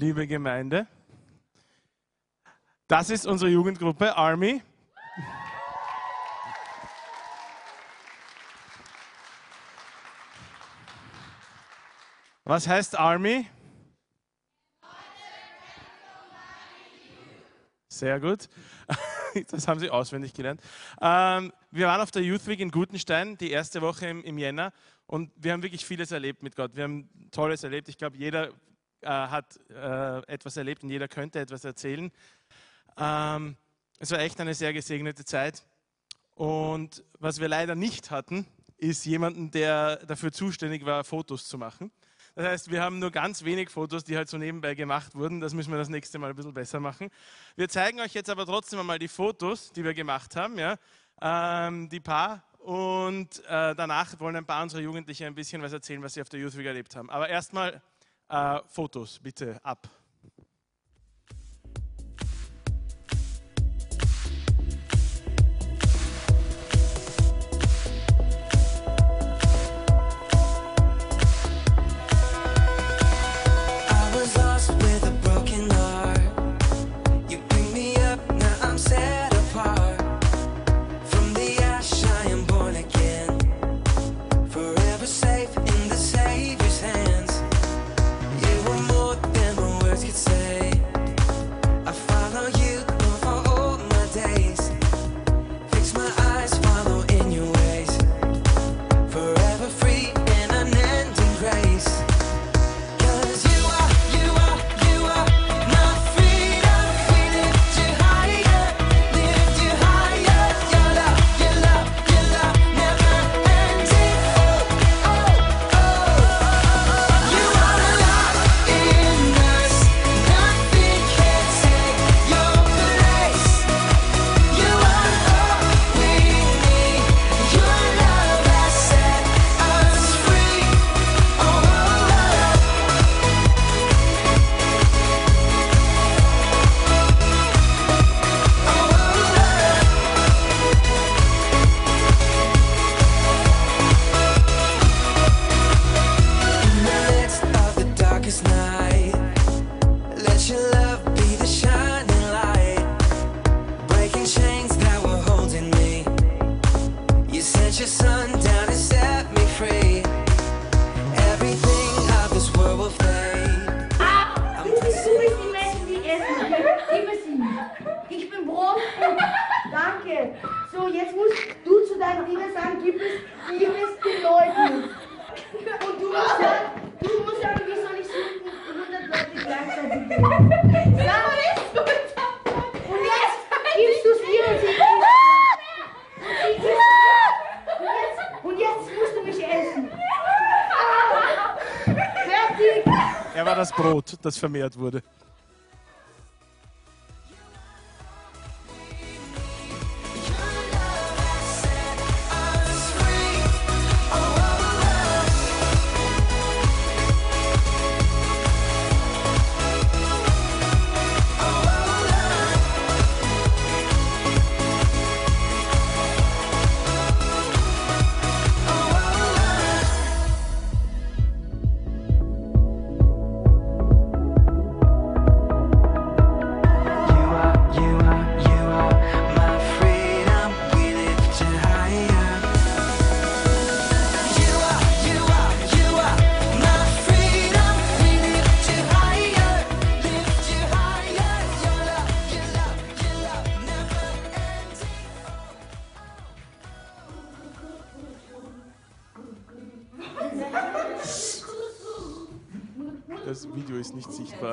liebe Gemeinde. Das ist unsere Jugendgruppe Army. Was heißt Army? Sehr gut. Das haben Sie auswendig gelernt. Ähm, wir waren auf der Youth Week in Gutenstein, die erste Woche im, im Jänner. Und wir haben wirklich vieles erlebt mit Gott. Wir haben Tolles erlebt. Ich glaube, jeder äh, hat äh, etwas erlebt und jeder könnte etwas erzählen. Ähm, es war echt eine sehr gesegnete Zeit. Und was wir leider nicht hatten, ist jemanden, der dafür zuständig war, Fotos zu machen. Das heißt, wir haben nur ganz wenig Fotos, die halt so nebenbei gemacht wurden. Das müssen wir das nächste Mal ein bisschen besser machen. Wir zeigen euch jetzt aber trotzdem einmal die Fotos, die wir gemacht haben, ja? Ähm, die paar. Und äh, danach wollen ein paar unserer Jugendlichen ein bisschen was erzählen, was sie auf der Youth Week erlebt haben. Aber erstmal Fotos, bitte ab. Gib es, gib es den Leuten. Und du musst sagen, du musst sagen, wie soll ich suchen, 100 Leute gleichzeitig geben. Ja. Und jetzt gibst du es ihr und sie sie gibst und jetzt, musst du mich essen. Fertig. Er war das Brot, das vermehrt wurde.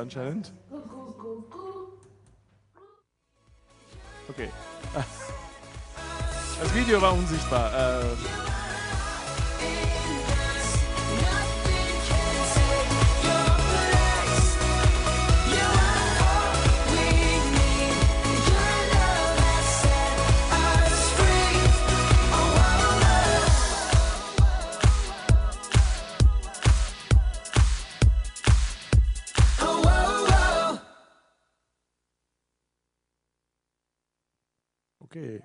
Anscheinend. Okay. Das Video war unsichtbar. Äh, okay.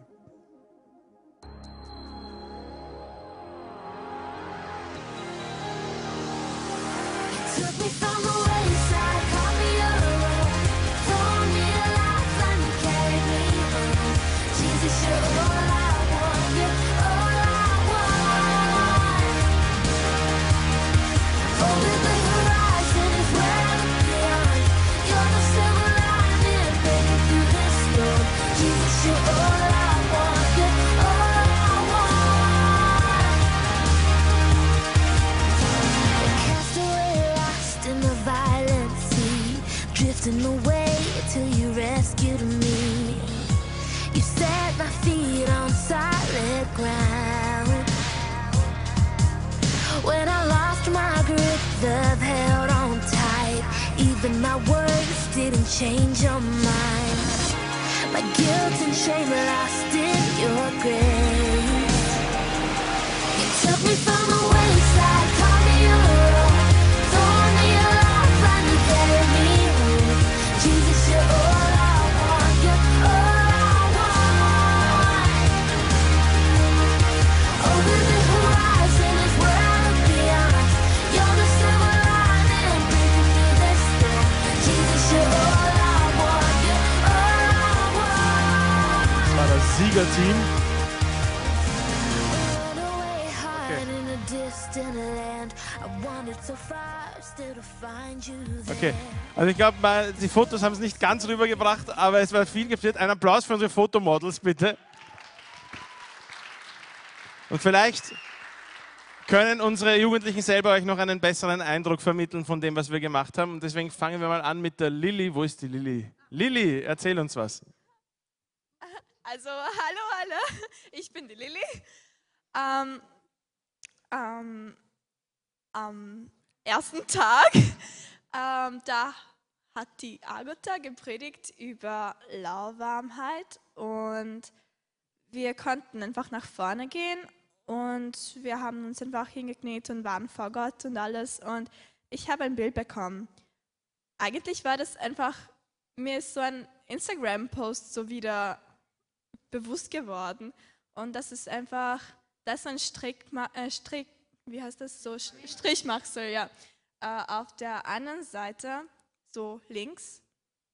Change your mind. My guilt and shame lost in your grace. There. Okay, also ich glaube, die Fotos haben es nicht ganz rübergebracht, aber es war viel geführt. Ein Applaus für unsere Fotomodels, bitte. Und vielleicht können unsere Jugendlichen selber euch noch einen besseren Eindruck vermitteln von dem, was wir gemacht haben. Und deswegen fangen wir mal an mit der Lilly. Wo ist die Lilly? Lilly, erzähl uns was. Also, hallo alle, ich bin die Lilly. Ähm, ähm, am ersten Tag, ähm, da hat die Agota gepredigt über Lauwarmheit und wir konnten einfach nach vorne gehen und wir haben uns einfach hingekniet und waren vor Gott und alles und ich habe ein Bild bekommen. Eigentlich war das einfach, mir ist so ein Instagram-Post so wieder bewusst geworden. Und das ist einfach, das ist ein Strick, äh, Strick wie heißt das, so Strichmachsel, ja. Äh, auf der anderen Seite, so links,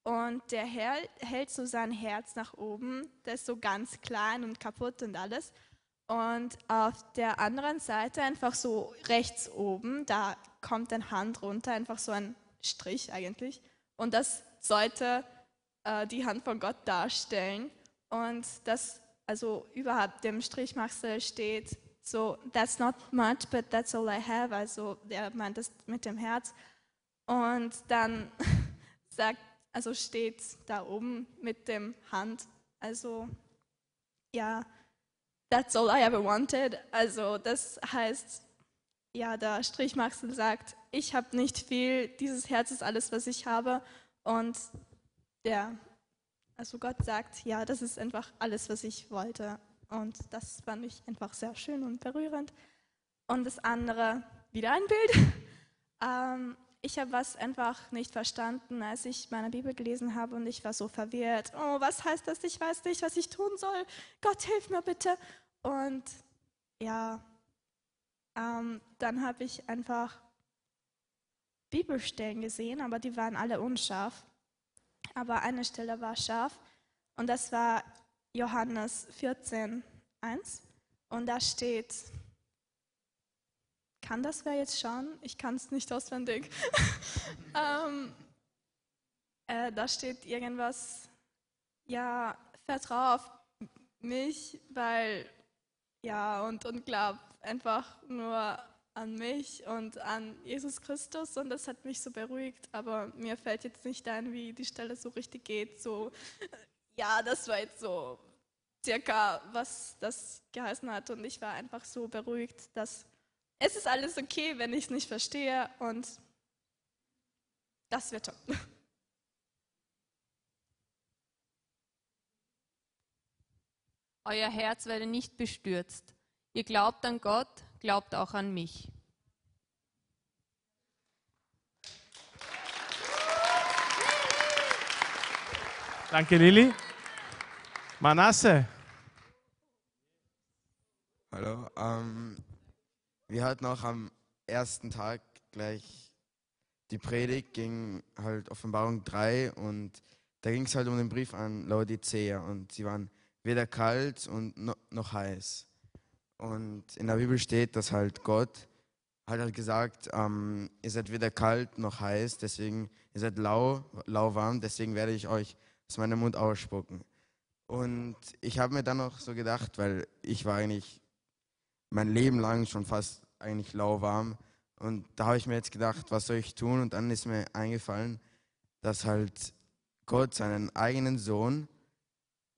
und der Herr hält so sein Herz nach oben, das ist so ganz klein und kaputt und alles. Und auf der anderen Seite einfach so rechts oben, da kommt eine Hand runter, einfach so ein Strich eigentlich. Und das sollte äh, die Hand von Gott darstellen. Und das, also überhalb dem Strichmachsel steht so, that's not much, but that's all I have. Also der meint das mit dem Herz. Und dann sagt, also steht da oben mit dem Hand, also ja, that's all I ever wanted. Also das heißt, ja, der Strichmachsel sagt, ich habe nicht viel, dieses Herz ist alles, was ich habe. Und der, also Gott sagt, ja, das ist einfach alles, was ich wollte. Und das fand ich einfach sehr schön und berührend. Und das andere, wieder ein Bild. Ähm, ich habe was einfach nicht verstanden, als ich meine Bibel gelesen habe und ich war so verwirrt. Oh, was heißt das? Ich weiß nicht, was ich tun soll. Gott, hilf mir bitte. Und ja, ähm, dann habe ich einfach Bibelstellen gesehen, aber die waren alle unscharf. Aber eine Stelle war scharf und das war Johannes 14, 1. Und da steht, kann das wer jetzt schauen? Ich kann es nicht auswendig. ähm, äh, da steht irgendwas, ja, vertraue auf mich, weil, ja, und, und glaub einfach nur an mich und an Jesus Christus und das hat mich so beruhigt, aber mir fällt jetzt nicht ein, wie die Stelle so richtig geht, so, ja, das war jetzt so circa, was das geheißen hat und ich war einfach so beruhigt, dass es ist alles okay, wenn ich es nicht verstehe und das wird schon. Euer Herz werde nicht bestürzt. Ihr glaubt an Gott, glaubt auch an mich. Danke, Lilly. Manasse. Hallo. Ähm, wir hatten auch am ersten Tag gleich die Predigt, ging halt Offenbarung 3 und da ging es halt um den Brief an Laodicea und sie waren weder kalt und no, noch heiß. Und in der Bibel steht, dass halt Gott hat halt gesagt, ähm, ihr seid weder kalt noch heiß, deswegen, ihr seid lau, lauwarm, deswegen werde ich euch aus meinem Mund ausspucken. Und ich habe mir dann noch so gedacht, weil ich war eigentlich mein Leben lang schon fast eigentlich lauwarm. Und da habe ich mir jetzt gedacht, was soll ich tun? Und dann ist mir eingefallen, dass halt Gott seinen eigenen Sohn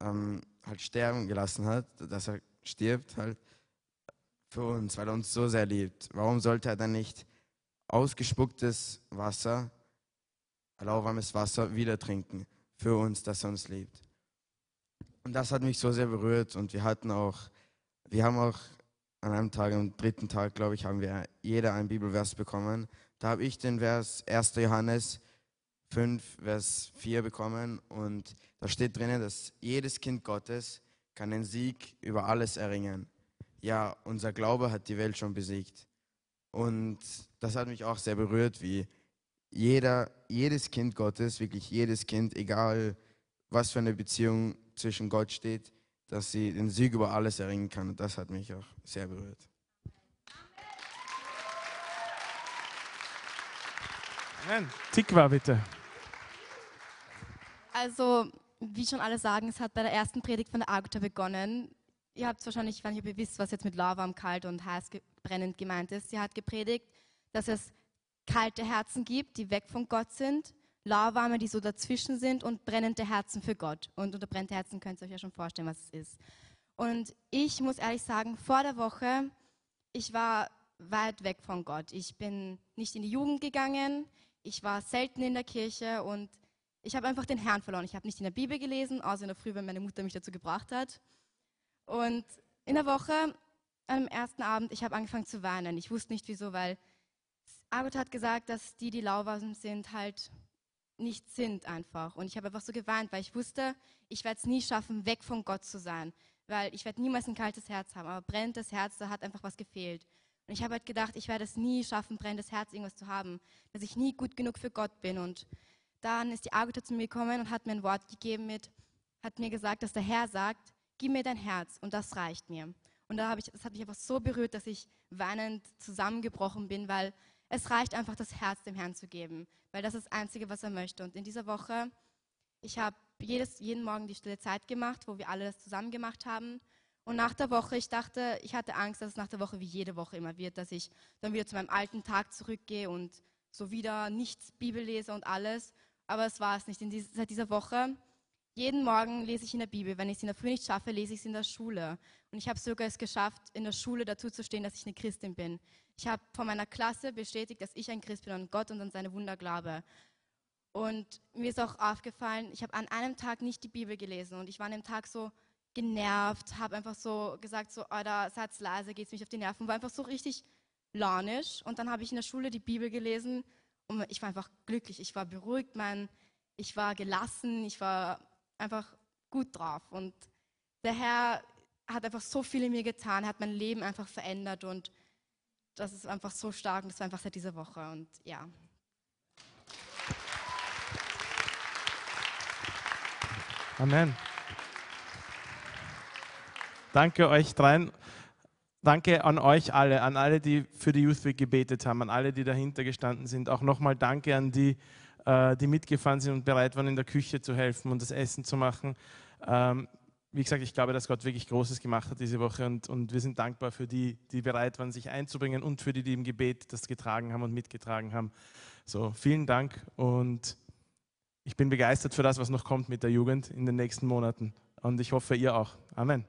ähm, halt sterben gelassen hat, dass er stirbt halt für uns, weil er uns so sehr liebt. Warum sollte er dann nicht ausgespucktes Wasser, lauwarmes Wasser, wieder trinken für uns, dass er uns liebt. Und das hat mich so sehr berührt und wir hatten auch, wir haben auch an einem Tag, am dritten Tag, glaube ich, haben wir jeder einen Bibelvers bekommen. Da habe ich den Vers 1. Johannes 5, Vers 4 bekommen und da steht drinnen, dass jedes Kind Gottes kann den Sieg über alles erringen. Ja, unser Glaube hat die Welt schon besiegt. Und das hat mich auch sehr berührt, wie jeder, jedes Kind Gottes, wirklich jedes Kind, egal was für eine Beziehung zwischen Gott steht, dass sie den Sieg über alles erringen kann. Und das hat mich auch sehr berührt. Amen. Tikva, bitte. Also, wie schon alle sagen, es hat bei der ersten Predigt von der Agota begonnen. Ihr habt wahrscheinlich, ich weiß nicht, ob ihr wisst, was jetzt mit lauwarm, kalt und heiß brennend gemeint ist. Sie hat gepredigt, dass es kalte Herzen gibt, die weg von Gott sind, lauwarme, die so dazwischen sind und brennende Herzen für Gott. Und unter brennende Herzen könnt ihr euch ja schon vorstellen, was es ist. Und ich muss ehrlich sagen, vor der Woche, ich war weit weg von Gott. Ich bin nicht in die Jugend gegangen, ich war selten in der Kirche und ich habe einfach den Herrn verloren. Ich habe nicht in der Bibel gelesen, außer in der Früh, wenn meine Mutter mich dazu gebracht hat. Und in der Woche, am ersten Abend, ich habe angefangen zu weinen. Ich wusste nicht wieso, weil Agot hat gesagt, dass die, die lauwarm sind, halt nicht sind einfach. Und ich habe einfach so geweint, weil ich wusste, ich werde es nie schaffen, weg von Gott zu sein. Weil ich werde niemals ein kaltes Herz haben. Aber brennendes Herz, da hat einfach was gefehlt. Und ich habe halt gedacht, ich werde es nie schaffen, brennendes Herz irgendwas zu haben. Dass ich nie gut genug für Gott bin. Und dann ist die Agota zu mir gekommen und hat mir ein Wort gegeben mit, hat mir gesagt, dass der Herr sagt, gib mir dein Herz und das reicht mir. Und da habe ich, das hat mich einfach so berührt, dass ich weinend zusammengebrochen bin, weil es reicht einfach, das Herz dem Herrn zu geben, weil das ist das Einzige, was er möchte. Und in dieser Woche, ich habe jeden Morgen die stille Zeit gemacht, wo wir alle das zusammen gemacht haben. Und nach der Woche, ich dachte, ich hatte Angst, dass es nach der Woche wie jede Woche immer wird, dass ich dann wieder zu meinem alten Tag zurückgehe und so wieder nichts Bibel lese und alles. Aber es war es nicht. In dies, seit dieser Woche, jeden Morgen lese ich in der Bibel. Wenn ich es in der Früh nicht schaffe, lese ich es in der Schule. Und ich habe sogar es geschafft, in der Schule dazu zu stehen, dass ich eine Christin bin. Ich habe von meiner Klasse bestätigt, dass ich ein Christ bin und Gott und an seine Wunder glaube. Und mir ist auch aufgefallen, ich habe an einem Tag nicht die Bibel gelesen und ich war an dem Tag so genervt, habe einfach so gesagt, so, oh, da seid leise, geht's mich auf die Nerven, war einfach so richtig launisch. Und dann habe ich in der Schule die Bibel gelesen und ich war einfach glücklich, ich war beruhigt, mein, ich war gelassen, ich war einfach gut drauf. Und der Herr hat einfach so viel in mir getan, hat mein Leben einfach verändert und das ist einfach so stark und das war einfach seit dieser Woche und ja. Amen. Danke euch dreien. Danke an euch alle, an alle, die für die Youth Week gebetet haben, an alle, die dahinter gestanden sind. Auch nochmal danke an die, die mitgefahren sind und bereit waren, in der Küche zu helfen und das Essen zu machen. Ähm, wie gesagt, ich glaube, dass Gott wirklich Großes gemacht hat diese Woche und, und wir sind dankbar für die, die bereit waren, sich einzubringen und für die, die im Gebet das getragen haben und mitgetragen haben. So, vielen Dank und ich bin begeistert für das, was noch kommt mit der Jugend in den nächsten Monaten. Und ich hoffe, ihr auch. Amen.